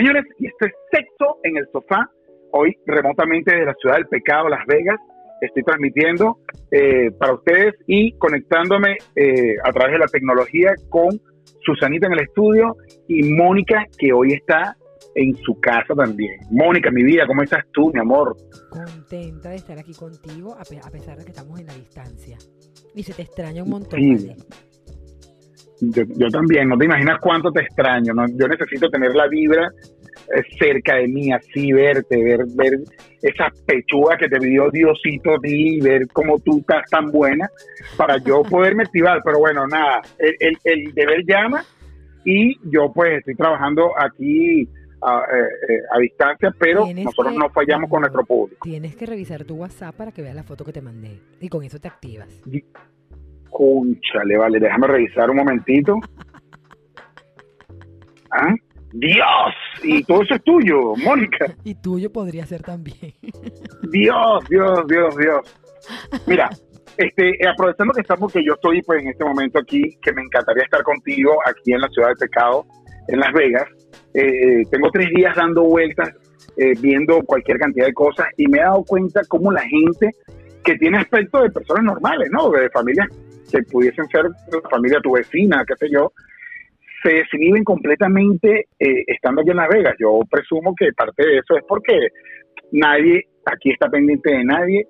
Señores, y esto es Sexo en el Sofá, hoy remotamente desde la ciudad del pecado, Las Vegas. Estoy transmitiendo eh, para ustedes y conectándome eh, a través de la tecnología con Susanita en el estudio y Mónica, que hoy está en su casa también. Mónica, mi vida, ¿cómo estás tú, mi amor? Contenta de estar aquí contigo, a, pesar de que estamos en la distancia. Y se te extraña un montón, yo, también, no te imaginas cuánto te extraño, ¿no? Yo necesito tener la vibra eh, cerca de mí, así verte, ver, ver esa pechuga que te dio Diosito a ti, ver cómo tú estás tan buena para yo poderme activar. Pero bueno, nada, el, el, deber llama y yo pues estoy trabajando aquí a, eh, eh, a distancia, pero nosotros no fallamos con nuestro público. Tienes que revisar tu WhatsApp para que veas la foto que te mandé y con eso te activas. Cúnchale, vale, déjame revisar un momentito. ¿Ah? Dios, y todo eso es tuyo, Mónica. Y tuyo podría ser también. Dios, Dios, Dios, Dios. Mira, este, aprovechando que estamos, que yo estoy pues en este momento aquí, que me encantaría estar contigo aquí en la ciudad del pecado, en Las Vegas. Eh, tengo tres días dando vueltas, eh, viendo cualquier cantidad de cosas y me he dado cuenta cómo la gente que tiene aspecto de personas normales, ¿no? De familias que pudiesen ser la familia tu vecina, qué sé yo, se desinhiben completamente eh, estando aquí en Las Vegas. Yo presumo que parte de eso es porque nadie aquí está pendiente de nadie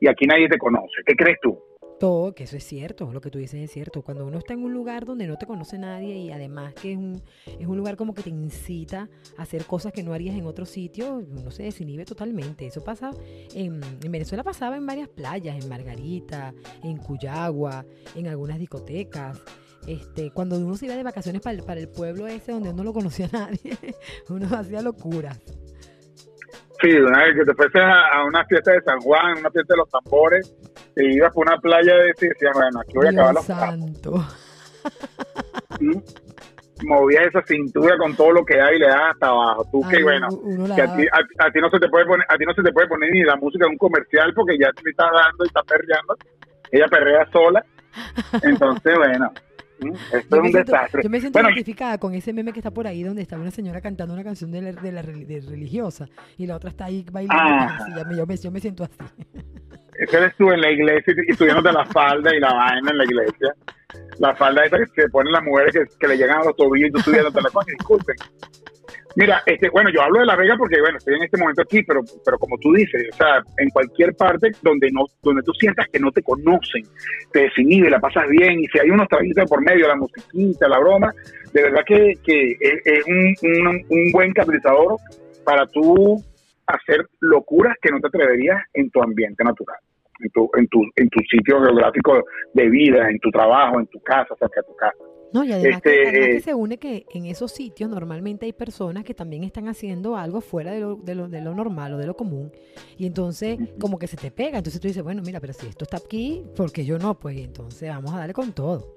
y aquí nadie te conoce. ¿Qué crees tú? Todo, que eso es cierto, lo que tú dices es cierto. Cuando uno está en un lugar donde no te conoce nadie y además que es un, es un lugar como que te incita a hacer cosas que no harías en otro sitio, uno se desinhibe totalmente. Eso pasa, en, en Venezuela pasaba en varias playas, en Margarita, en Cuyagua, en algunas discotecas. Este, cuando uno se iba de vacaciones para el, para el pueblo ese donde uno no conocía a nadie, uno hacía locuras. Sí, una vez que te fuese a, una fiesta de San Juan, una fiesta de los tambores, te ibas por una playa de y decías, bueno, aquí voy a acabar los santo. ¿Mm? Movías esa cintura con todo lo que hay y le das hasta abajo. Tú que bueno, que a ti, a, ti, no se te puede poner, a ti no se te puede poner ni la música de un comercial porque ya te está dando y está perreando. Ella perrea sola. Entonces, bueno, esto es un desastre. Yo me siento identificada con ese meme que está por ahí donde está una señora cantando una canción de la, de la religiosa y la otra está ahí bailando. Ah. yo, me, yo me siento así. Ese eres tú en la iglesia y subiéndote la falda y la vaina en la iglesia. La falda esa que se ponen las mujeres que, que le llegan a los tobillos y tú subiéndote la cosa. Disculpen. Mira, este, bueno, yo hablo de La Vega porque, bueno, estoy en este momento aquí, pero, pero como tú dices, o sea, en cualquier parte donde no, donde tú sientas que no te conocen, te desinhibe, la pasas bien, y si hay unos traguitos por medio, la musiquita, la broma, de verdad que, que es, un, un, buen catalizador para tú hacer locuras que no te atreverías en tu ambiente natural, en tu, en tu, en tu sitio geográfico de vida, en tu trabajo, en tu casa, cerca de tu casa. No, y además, que, este, se une que en esos sitios normalmente hay personas que también están haciendo algo fuera de lo, de lo, de lo normal o de lo común. Y entonces, como que se te pega. Entonces tú dices, bueno, mira, pero si esto está aquí, ¿por qué yo no? Pues entonces vamos a darle con todo.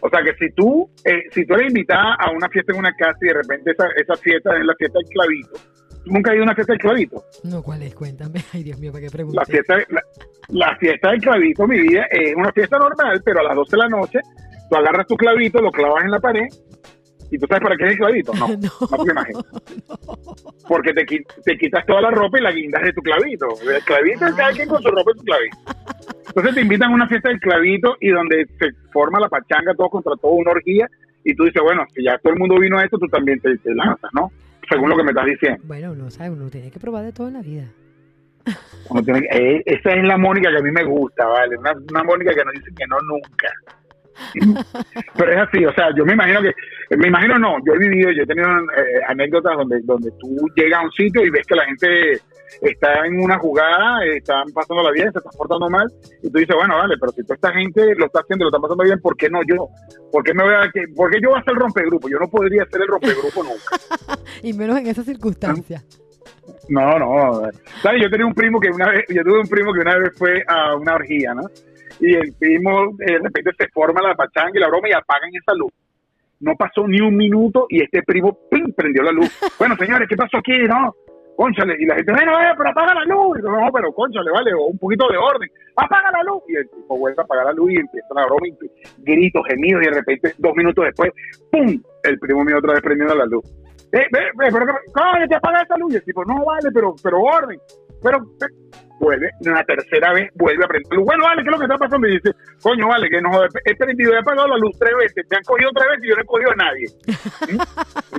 O sea que si tú, eh, si tú eres invitada a una fiesta en una casa y de repente esa, esa fiesta es la fiesta del clavito, ¿tú nunca has ido a una fiesta del clavito? No, ¿cuál es? Cuéntame. Ay, Dios mío, ¿para qué preguntas? La fiesta, la, la fiesta del clavito, mi vida, es una fiesta normal, pero a las 12 de la noche tú agarras tu clavito, lo clavas en la pared y tú sabes para qué es el clavito. No, no, no te imaginas. Porque te, te, quitas toda la ropa y la guindas de tu clavito. El clavito es cada quien con su ropa y su clavito. Entonces te invitan a una fiesta del clavito y donde se forma la pachanga, todo contra todo, una orgía. Y tú dices, bueno, si ya todo el mundo vino a esto, tú también te, lanzas, ¿no? Según lo que me estás diciendo. Bueno, no sabes, uno tiene que probar de todo en la vida. Eh, esa es la Mónica que a mí me gusta, ¿vale? Una, una Mónica que no dice que no nunca. Pero es así, o sea, yo me imagino que, me imagino no, yo he vivido, yo he tenido eh, anécdotas donde, donde tú llegas a un sitio y ves que la gente está en una jugada, están pasando la bien, se están portando mal, y tú dices, bueno, vale, pero si toda esta gente lo está haciendo, lo está pasando bien, ¿por qué no yo? ¿Por qué, me voy a, ¿por qué yo voy a ser el rompegrupo? Yo no podría ser el rompegrupo nunca. y menos en esas circunstancias. No, no. ¿Sabes? Yo tenía un primo que una vez, yo tuve un primo que una vez fue a una orgía, ¿no? y el primo eh, de repente se forma la pachanga y la broma y apagan esa luz. No pasó ni un minuto y este primo ¡pim! prendió la luz. Bueno, señores, ¿qué pasó aquí? No, conchale. Y la gente, bueno, pero apaga la luz. Y no, pero conchale, vale, o un poquito de orden. Apaga la luz. Y el tipo vuelve a apagar la luz y empieza la broma, gritos, gemidos, y de repente, dos minutos después, ¡pum! El primo mío otra vez prendiendo la luz. eh, ve, ve, pero te apaga esa luz. Y el tipo, no vale, pero, pero orden. Pero, vuelve, una tercera vez vuelve a prender. Bueno, vale, ¿qué es lo que está pasando? Y dice, coño, vale, que no he prendido, he apagado la luz tres veces, te han cogido tres veces y yo no he cogido a nadie.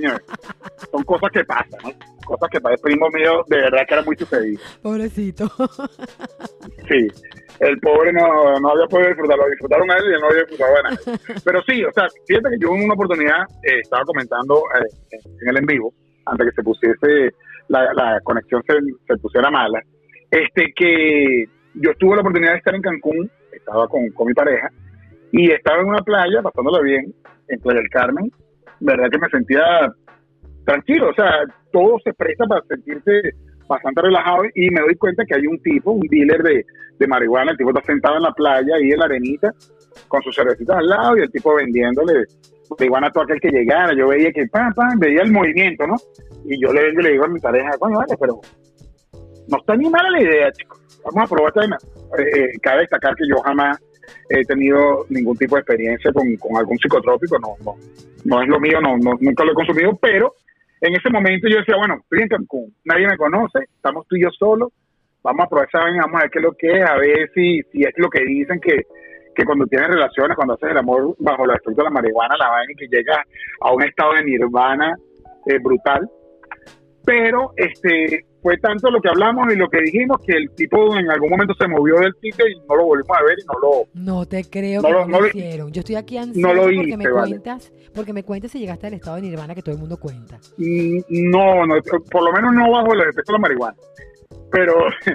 ¿Mm? son cosas que pasan, ¿no? Cosas que para el primo mío de verdad que era muy sucedido. Pobrecito. sí, el pobre no, no había podido disfrutarlo, disfrutaron a él y él no había disfrutado a nadie. Pero sí, o sea, fíjate que yo en una oportunidad eh, estaba comentando eh, en el en vivo, antes que se pusiese, la, la conexión se, se pusiera mala, este que yo tuve la oportunidad de estar en Cancún, estaba con, con mi pareja, y estaba en una playa, pasándola bien, en Playa del Carmen, verdad que me sentía tranquilo, o sea, todo se presta para sentirse bastante relajado y me doy cuenta que hay un tipo, un dealer de, de marihuana, el tipo está sentado en la playa ahí en la arenita con sus cervecitas al lado y el tipo vendiéndole marihuana a todo aquel que llegara. Yo veía que, pam, pam, veía el movimiento, ¿no? Y yo le, le digo a mi pareja, coño, vale, pero no está ni mala la idea, chicos. Vamos a probar esta eh, eh, cabe destacar que yo jamás he tenido ningún tipo de experiencia con, con algún psicotrópico, no, no, no es lo mío, no, no, nunca lo he consumido, pero en ese momento yo decía, bueno, estoy en Cancún, nadie me conoce, estamos tú y yo solos, vamos a probar esa vamos a ver qué es lo que es, a ver si, si es lo que dicen que, que cuando tienes relaciones, cuando haces el amor bajo la efecto de la marihuana, la vaina y que llega a un estado de nirvana eh, brutal. Pero este fue tanto lo que hablamos y lo que dijimos que el tipo en algún momento se movió del sitio y no lo volvimos a ver y no lo no te creo que lo, hicieron. Yo estoy aquí ansioso no porque me cuentas porque me cuentes si llegaste al estado de nirvana que todo el mundo cuenta. Mm, no no por lo menos no bajo el efecto de la marihuana. Pero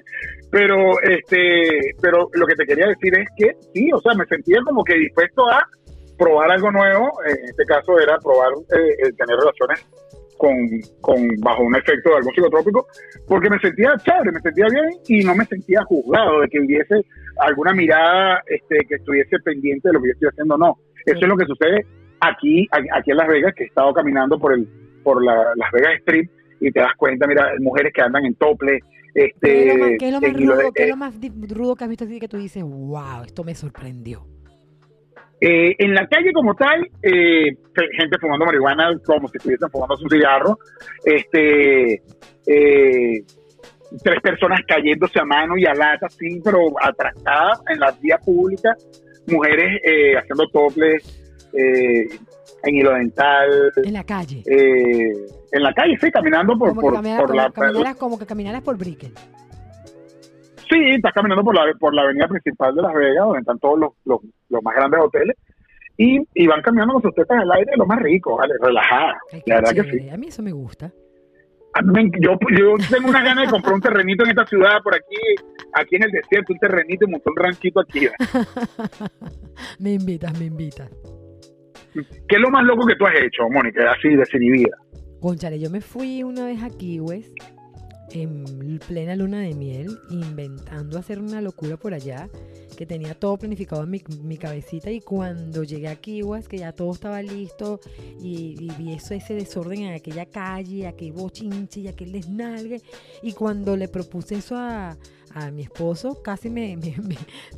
pero este pero lo que te quería decir es que sí o sea me sentía como que dispuesto a probar algo nuevo. En este caso era probar eh, tener relaciones con, con, bajo un efecto de algún psicotrópico, porque me sentía chévere, me sentía bien y no me sentía juzgado de que hubiese alguna mirada este, que estuviese pendiente de lo que yo estoy haciendo. No, eso es lo que sucede aquí, aquí en Las Vegas, que he estado caminando por el por la, Las Vegas Street y te das cuenta, mira, mujeres que andan en tople. Este, ¿Qué es lo más, rudo, ¿qué es lo más rudo que has visto así que tú dices, wow, esto me sorprendió? Eh, en la calle como tal, eh, gente fumando marihuana como si estuviesen fumando un cigarro, este, eh, tres personas cayéndose a mano y a lata, sí, pero atracadas en la vía pública, mujeres haciendo toples en hilo dental. En la calle. en la calle, sí, caminando por, por, la... como que caminaras por Brickell. Sí, estás caminando por la, por la avenida principal de Las Vegas, donde están todos los, los, más grandes hoteles, y, y, van caminando con sus tetas al aire, lo más rico, ¿vale? Relajada. la verdad que sí. A mí eso me gusta. yo, yo tengo una gana de comprar un terrenito en esta ciudad, por aquí, aquí en el desierto, un terrenito y montar un ranchito aquí. me invitas, me invitas. ¿Qué es lo más loco que tú has hecho, Mónica, así desinhibida? Conchale, yo me fui una vez aquí, Wes, en plena luna de miel, inventando hacer una locura por allá, que tenía todo planificado en mi, mi cabecita y cuando llegué aquí, es que ya todo estaba listo y, vi eso, ese desorden en aquella calle, aquel bochinche y aquel desnalgue y cuando le propuse eso a, a mi esposo, casi me,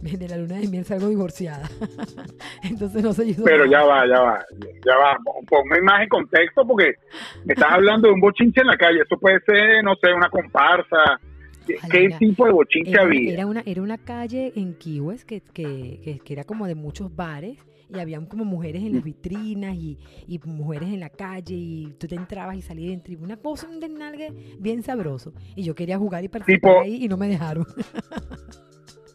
me, de la luna de miel salgo divorciada. Entonces no sé. Pero ya va, ya va, ya va. Ponme más en contexto porque me estás hablando de un bochinche en la calle. Esto puede ser, no sé, una comparsa. ¿Qué, tipo de bochinche había? Era una, era una calle en Kiwes que, que, que era como de muchos bares y habían como mujeres en las vitrinas y, y mujeres en la calle y tú te entrabas y salías de una cosa, un desnalgue bien sabroso. Y yo quería jugar y participar ahí y no me dejaron.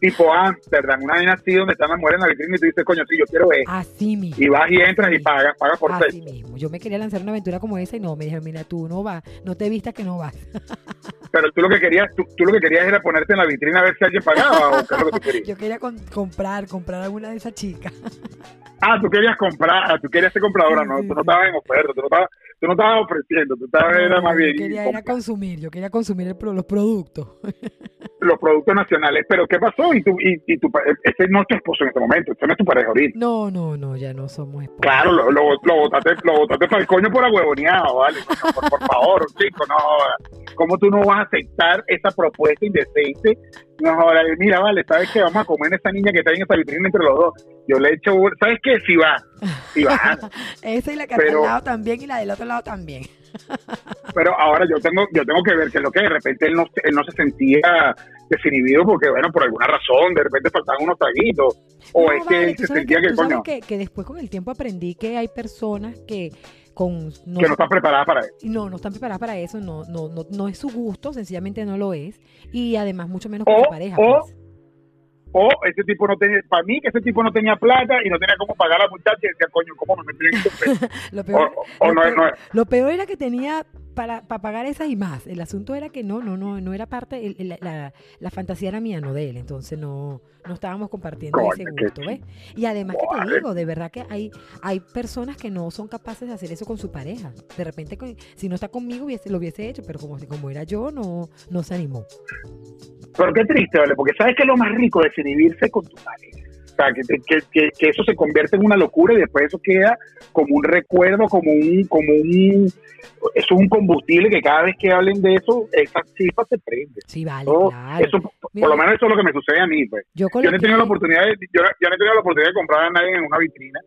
tipo Amsterdam, una vaina así donde están las mujeres en la vitrina y tú dices, coño, sí, yo quiero eso. Así mismo. Y vas y entras y pagas, pagas por Así mismo. Yo me quería lanzar una aventura como esa y no, me dijeron, mira, tú no vas, no te vistas que no vas. Pero tú lo que querías, tú, lo que querías era ponerte en la vitrina a ver si alguien pagaba o qué es lo que tú querías. Yo quería comprar, comprar alguna de esas chicas. Ah, tú querías comprar, tú querías ser compradora, no, tú no estabas en oferta, tú no estabas, tú no estabas ofreciendo, tú estabas era más bien. Yo quería ir consumir, yo quería consumir los productos. Los productos nacionales, pero ¿qué pasó? Y tú, y, y tu, ese no es tu esposo en este momento, ese no es tu pareja ahorita. No, no, no, ya no somos esposos. Claro, lo, lo, lo botaste, lo botaste para el coño por ahuevoneado, ¿vale? Por, por, favor, chico, no ¿Cómo tú no vas a aceptar esa propuesta indecente? No, ahora, mira, vale, ¿sabes qué? Vamos a comer a esta niña que está en esa vitrina entre los dos. Yo le he hecho, ¿sabes qué? Si va, si va. Esa y la que está al lado también y la del otro lado también. pero ahora yo tengo yo tengo que ver que es lo que de repente él no, él no se sentía desinhibido porque, bueno, por alguna razón, de repente faltaban unos traguitos. O es que él se sentía que, coño. Que, que después con el tiempo aprendí que hay personas que con no, que no están preparadas para eso. No, no están preparadas para eso, no, no, no, no es su gusto, sencillamente no lo es, y además mucho menos con su pareja. O, pues o ese tipo no tenía, para mí que ese tipo no tenía plata y no tenía cómo pagar a la muchacha y decía, coño, ¿cómo me metí en lo, peor, lo, peor, era que tenía para, para pagar esas y más. El asunto era que no, no, no, no era parte, la, la, fantasía era mía, no de él, entonces no, no estábamos compartiendo ese gusto, ¿ves? Y además que te digo, de verdad que hay, hay personas que no son capaces de hacer eso con su pareja. De repente, si no está conmigo, hubiese, lo hubiese hecho, pero como, como era yo, no, no se animó. Pero qué triste, ¿vale? Porque sabes que lo más rico de desinhibirse con tu pareja. O sea, que, que, que, eso se convierte en una locura y después eso queda como un recuerdo, como un, como un, es un combustible que cada vez que hablen de eso, esa chispa se prende. Sí, vale, claro. Eso, por lo menos eso es lo que me sucede a mí, pues. Yo, no he tenido la oportunidad de, yo, yo, no he tenido la oportunidad de comprar a nadie en una vitrina,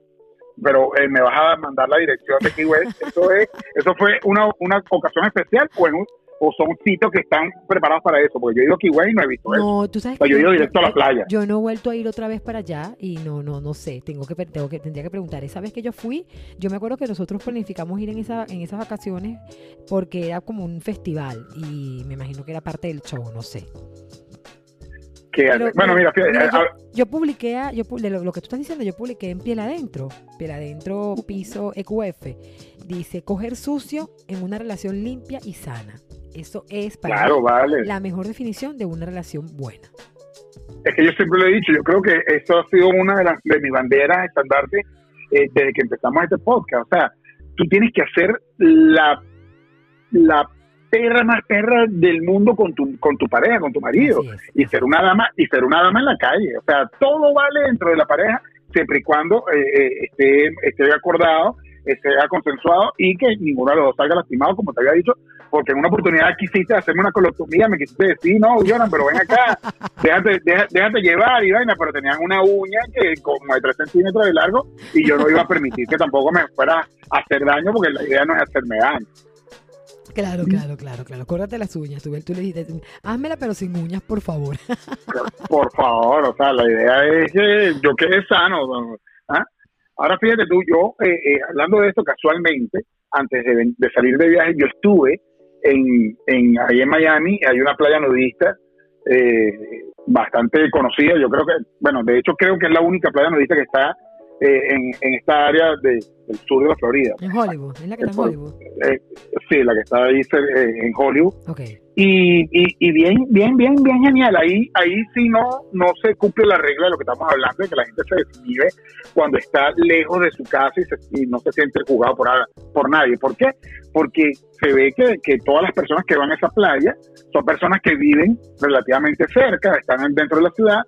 pero eh, me vas a mandar la dirección de Key West. Eso es, eso fue una, una ocasión especial, pues, o son sitios que están preparados para eso, porque yo he ido a Kiway y no he visto no, eso. Tú sabes yo he ido directo a la playa. Yo no he vuelto a ir otra vez para allá y no, no, no sé, tengo que, tengo que, tendría que preguntar. Esa vez que yo fui, yo me acuerdo que nosotros planificamos ir en, esa, en esas vacaciones porque era como un festival y me imagino que era parte del show, no sé. Bueno, mira, yo, publiqué, yo, lo, lo, que tú estás diciendo, yo publiqué en Piel Adentro, Piel Adentro, piso EQF. Dice, coger sucio en una relación limpia y sana. Eso es para la mejor definición de una relación buena. Es que yo siempre lo he dicho, yo creo que esto ha sido una de, las, de mis banderas estandarte eh, desde que empezamos este podcast. O sea, tú tienes que hacer la, la perra más perra del mundo con tu, con tu pareja, con tu marido. Y ser una dama, y ser una dama en la calle. O sea, todo vale dentro de la pareja, siempre y cuando eh, eh, esté, esté acordado, esté consensuado y que ninguno de los dos salga lastimado, como te había dicho, porque en una oportunidad quisiste hacerme una colotomía, me quisiste decir, no, Jonan, pero ven acá, déjate, déjate, llevar y vaina, pero tenían una uña que como de 3 centímetros de largo y yo no iba a permitir que tampoco me fuera a hacer daño porque la idea no es hacerme daño. Claro, claro, claro, claro. Córtate las uñas. Tú, tú le dijiste, házmela pero sin uñas, por favor. Por favor, o sea, la idea es que yo quede sano. ¿ah? Ahora fíjate tú, yo, eh, eh, hablando de esto casualmente, antes de, de, salir de viaje, yo estuve en, en, ahí en Miami hay una playa nudista eh, bastante conocida. Yo creo que, bueno, de hecho creo que es la única playa nudista que está eh, en, en, esta área de, del sur de la Florida. En Hollywood, es la que está en Hollywood. Eh, sí, la que está ahí en Hollywood. Okay. Y, y, bien, bien, bien, bien genial. Ahí, ahí sí no, no se cumple la regla de lo que estamos hablando, de que la gente se desvive cuando está lejos de su casa y, no se siente jugado por, por nadie. ¿Por qué? Porque se ve que, que, todas las personas que van a esa playa son personas que viven relativamente cerca, están dentro de la ciudad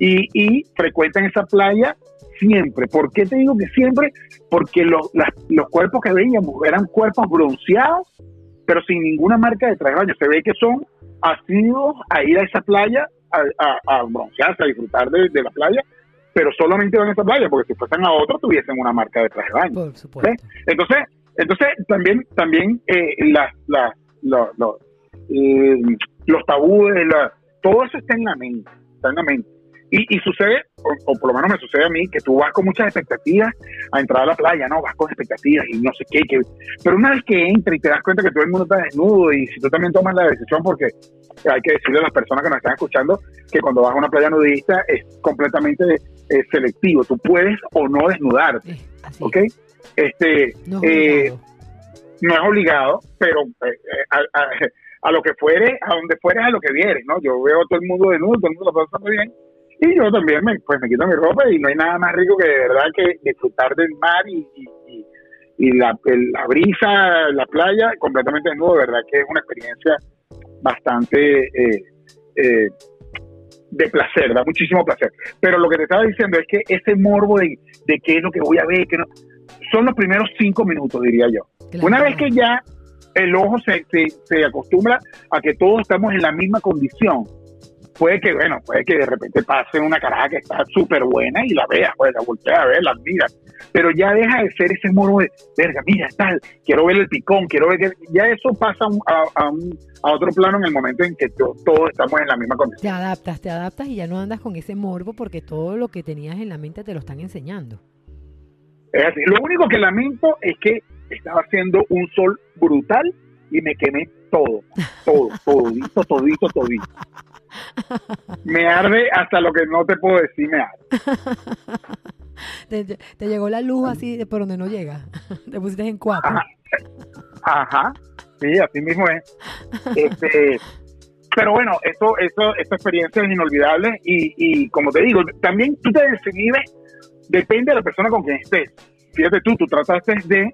y, y frecuentan esa playa siempre. ¿Por qué te digo que siempre? Porque los, los cuerpos que veíamos eran cuerpos bronceados pero sin ninguna marca de traje de baño. Se ve que son asiduos a ir a esa playa a, a, broncearse, a disfrutar de, la playa, pero solamente van a esa playa, porque si fuesen a otra tuviesen una marca de traje de baño. Por supuesto. Entonces, entonces también, también eh, las, las, los, eh, los tabúes, todo eso está en la mente, está en la mente. Y, sucede, o, por lo menos me sucede a mí, que tú vas con muchas expectativas a entrar a la playa, ¿no? Vas con expectativas y no sé qué, que, pero una vez que entras y te das cuenta que todo el mundo está desnudo y si tú también tomas la decisión, porque hay que decirle a las personas que nos están escuchando que cuando vas a una playa nudista es completamente eh, selectivo, tú puedes o no desnudarte, ¿ok? Este, no es, eh, no es obligado, pero eh, a, lo que fuere, a donde fueres, a lo que vieres, ¿no? Yo veo a todo el mundo desnudo, todo el mundo lo pasando bien, y yo también me, pues me quito mi ropa y no hay nada más rico que de verdad que disfrutar del mar y, y, la, la, brisa, la playa completamente desnudo, de verdad que es una experiencia bastante eh, eh, de placer, da muchísimo placer. Pero lo que te estaba diciendo es que ese morbo de, de qué es lo que voy a ver, que no, son los primeros cinco minutos, diría yo. Una vez que ya el ojo se, se, se acostumbra a que todos estamos en la misma condición, puede que, bueno, puede que de repente pase una caraja que está súper buena y la vea, pues la voltea a ver, la mira. Pero ya deja de ser ese morbo de, verga, mira, tal, quiero ver el picón, quiero ver que. Ya eso pasa a, a, otro plano en el momento en que todos estamos en la misma condición. Te adaptas, te adaptas y ya no andas con ese morbo porque todo lo que tenías en la mente te lo están enseñando. Es así. Lo único que lamento es que estaba haciendo un sol brutal y me quemé todo, todo, todito, todito, todito. Me arde hasta lo que no te puedo decir, me arde. Te, llegó la luz así por donde no llega. Te pusiste en cuatro. Ajá. Sí, así mismo es. Este, pero bueno, eso, eso, esta experiencia es inolvidable y, y como te digo, también tú te desinhibes, depende de la persona con quien estés. Fíjate tú, tú trataste de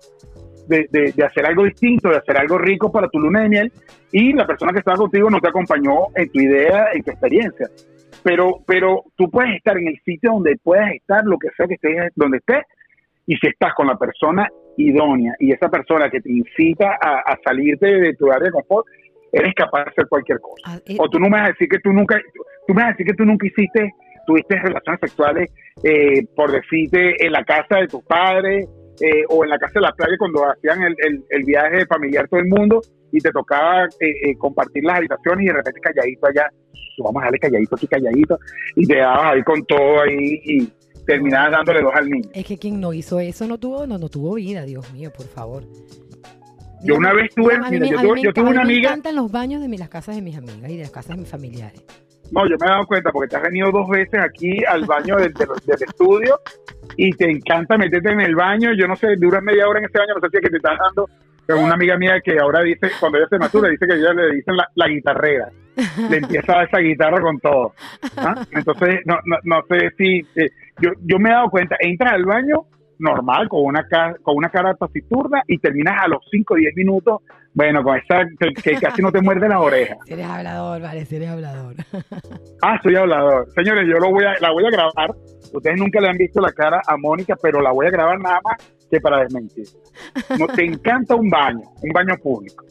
de, hacer algo distinto, de hacer algo rico para tu luna de miel y la persona que estaba contigo no te acompañó en tu idea, en tu experiencia. Pero, pero tú puedes estar en el sitio donde puedas estar, lo que sea que estés, donde estés, y si estás con la persona idónea y esa persona que te incita a, salirte de tu área de confort, eres capaz de hacer cualquier cosa. Ah, eh, o tú no me vas a decir que tú nunca, tú me vas a decir que tú nunca hiciste, tuviste relaciones sexuales, eh, por decirte, en la casa de tus padres, eh, o en la casa de la playa cuando hacían el, el, viaje familiar todo el mundo y te tocaba eh, eh, compartir las habitaciones y de repente calladito allá, vamos a darle calladito aquí, calladito, y te dabas ahí con todo ahí y terminabas dándole dos al niño. Es que quien no hizo eso no tuvo, no, no tuvo vida, Dios mío, por favor. Yo una vez tuve, yo, tuve, una amiga. Me encantan los baños de las casas de mis amigas y de las casas de mis familiares. No, yo me he dado cuenta porque te has venido dos veces aquí al baño del, estudio y te encanta meterte en el baño. Yo no sé, dura media hora en ese baño, no sé si es que te estás dando. Pero una amiga mía que ahora dice, cuando ella se mastura, dice que ella le dicen la, guitarrera. Le empieza a dar esa guitarra con todo. ¿ah? Entonces, no, no, no sé si. Eh, yo, yo me he dado cuenta, entras al baño normal, con una, con una cara taciturna y terminas a los 5 o 10 minutos, bueno, con esa que, casi no te muerde las orejas. eres hablador, vale, eres hablador. ah, soy hablador. Señores, yo lo voy a, la voy a grabar. Ustedes nunca le han visto la cara a Mónica, pero la voy a grabar nada más que para desmentir. No, te encanta un baño, un baño público.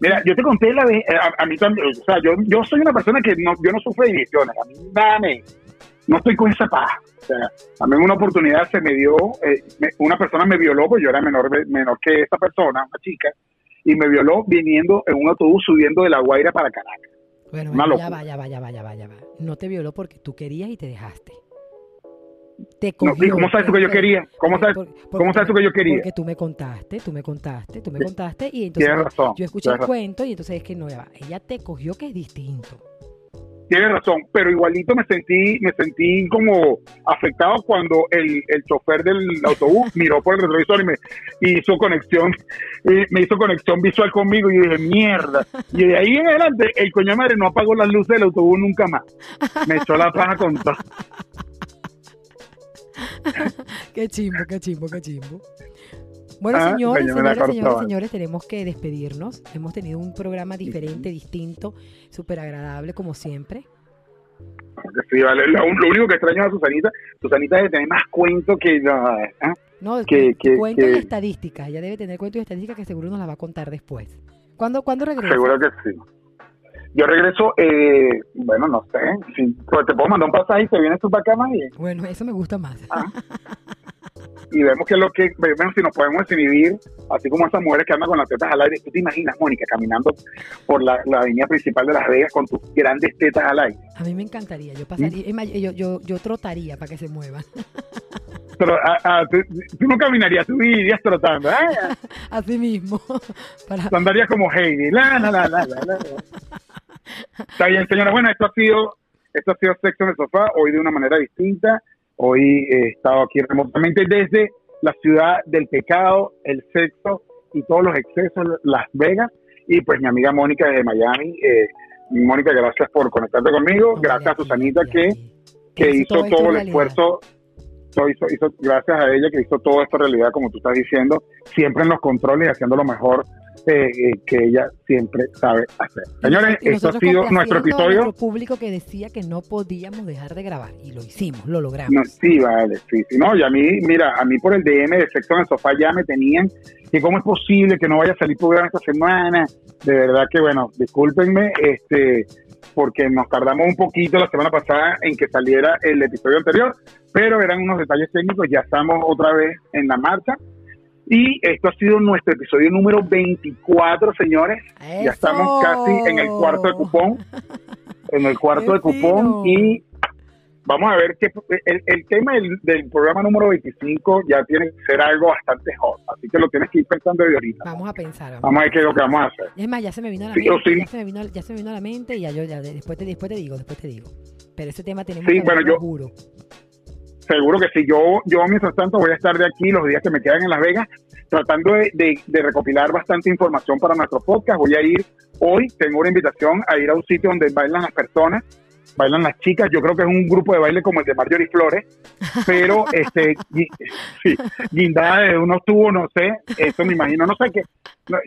Mira, yo te conté la vez, a, mí también, o sea, yo, yo soy una persona que no, yo no sufro de inhibiciones, a mí nada me, no estoy con esa paja. O sea, a mí una oportunidad se me dio, eh, una persona me violó, pues yo era menor, menor que esta persona, una chica, y me violó viniendo en un autobús subiendo de La Guaira para Caracas. Bueno, ya va, ya va, ya va, ya va, ya va. No te violó porque tú querías y te dejaste. Te cogió, ¿Cómo sabes tú que yo quería? ¿Cómo sabes, ¿cómo sabes tú que yo quería? Porque tú me contaste, tú me contaste, tú me contaste y entonces razón, yo escuché el cuento y entonces es que no, ya va. Ella te cogió que es distinto tiene razón, pero igualito me sentí, me sentí como afectado cuando el, el chofer del autobús miró por el retrovisor y me hizo conexión, me hizo conexión visual conmigo y dije, mierda. Y de ahí en adelante, el coño madre no apagó las luces del autobús nunca más. Me echó la paja con todo. qué chimbo, qué chimbo, qué chimbo. Bueno, ah, señores, señores, señores, señores, tenemos que despedirnos. Hemos tenido un programa diferente, distinto, súper agradable, como siempre. Sí, vale. Lo, único que extraño a Susanita, Susanita debe tener más cuento que... ¿eh? No, que, cuentos y estadísticas. Ella debe tener cuentos y estadísticas que seguro nos la va a contar después. ¿Cuándo, ¿cuándo regresa? Seguro que sí. Yo regreso, eh, bueno, no sé, si, pues te puedo mandar un pasaje y te vienes tú para acá bien. Bueno, eso me gusta más. Ah. y vemos que lo que, vemos si nos podemos desinhibir, así como esas mujeres que andan con las tetas al aire. ¿Tú te imaginas, Mónica, caminando por la, avenida principal de Las Vegas con tus grandes tetas al aire? A mí me encantaría, yo pasaría, yo, yo, yo trotaría para que se muevan. Pero, ah, ah, tú, no caminarías, tú irías trotando. ¿eh? Así mismo. Para... andarías como Heidi. La, la, la, la, la, Está bien, señora. Bueno, esto ha sido esto ha sido Sexo en el Sofá, hoy de una manera distinta. Hoy he estado aquí remotamente desde la ciudad del pecado, el sexo y todos los excesos, Las Vegas. Y pues mi amiga Mónica desde Miami. Eh, Mónica, gracias por conectarte conmigo. gracias a Susanita que, que hizo todo el esfuerzo. Hizo, hizo, gracias a ella que hizo toda esta realidad, como tú estás diciendo, siempre en los controles y haciendo lo mejor eh, que ella siempre sabe hacer. Señores, esto ha sido nuestro episodio. nuestro público que decía que no podíamos dejar de grabar y lo hicimos, lo logramos. No, sí, vale, sí, sí, no, y a mí, mira, a mí por el DM de Sexo en el Sofá ya me tenían que cómo es posible que no vaya a salir programa esta semana. De verdad que, bueno, discúlpenme, este, porque nos tardamos un poquito la semana pasada en que saliera el episodio anterior, pero eran unos detalles técnicos, ya estamos otra vez en la marcha. Y esto ha sido nuestro episodio número 24, señores. Ya estamos casi en el cuarto de cupón. En el cuarto ¡Qué de cupón. Y vamos a ver que el, el tema del, del programa número 25 ya tiene que ser algo bastante hot. Así que lo tienes que ir pensando de ahorita. Vamos a pensar. vamos. Vamos a ver qué es lo que vamos a hacer. Es más, ya se me vino a la Sí, mente, sí. ya, se me vino, ya se me vino a la mente y ya yo ya de- después te, después te digo, después te digo. Pero ese tema tenemos Sí, que bueno, yo- juro. Seguro que sí. Yo, yo mientras tanto voy a estar de aquí los días que me quedan en Las Vegas tratando de, de- de recopilar bastante información para nuestro podcast. Voy a ir hoy, tengo una invitación a ir a un sitio donde bailan las personas, bailan las chicas. Yo creo que es un grupo de baile como el de Marjorie Flores, pero este, sí, guindada de unos tubos, no sé, eso me imagino, no sé qué.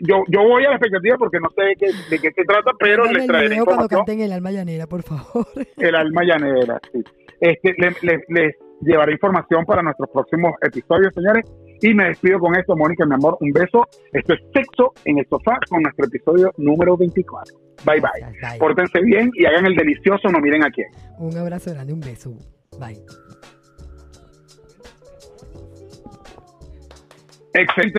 Yo, yo voy a la expectativa porque no sé de qué, de qué se trata, pero les el traeré video cuando canten el alma llanera, por favor. El alma llanera, sí. Este, le- le- les llevaré información para nuestros próximos episodios, señores. Y me despido con esto, Mónica, mi amor. Un beso. Esto es Sexo en el Sofá con nuestro episodio número 24. Bye, bye. Bye. Pórtense bien y hagan el delicioso, no miren a quién. Un abrazo grande, un beso. Bye. Excelente.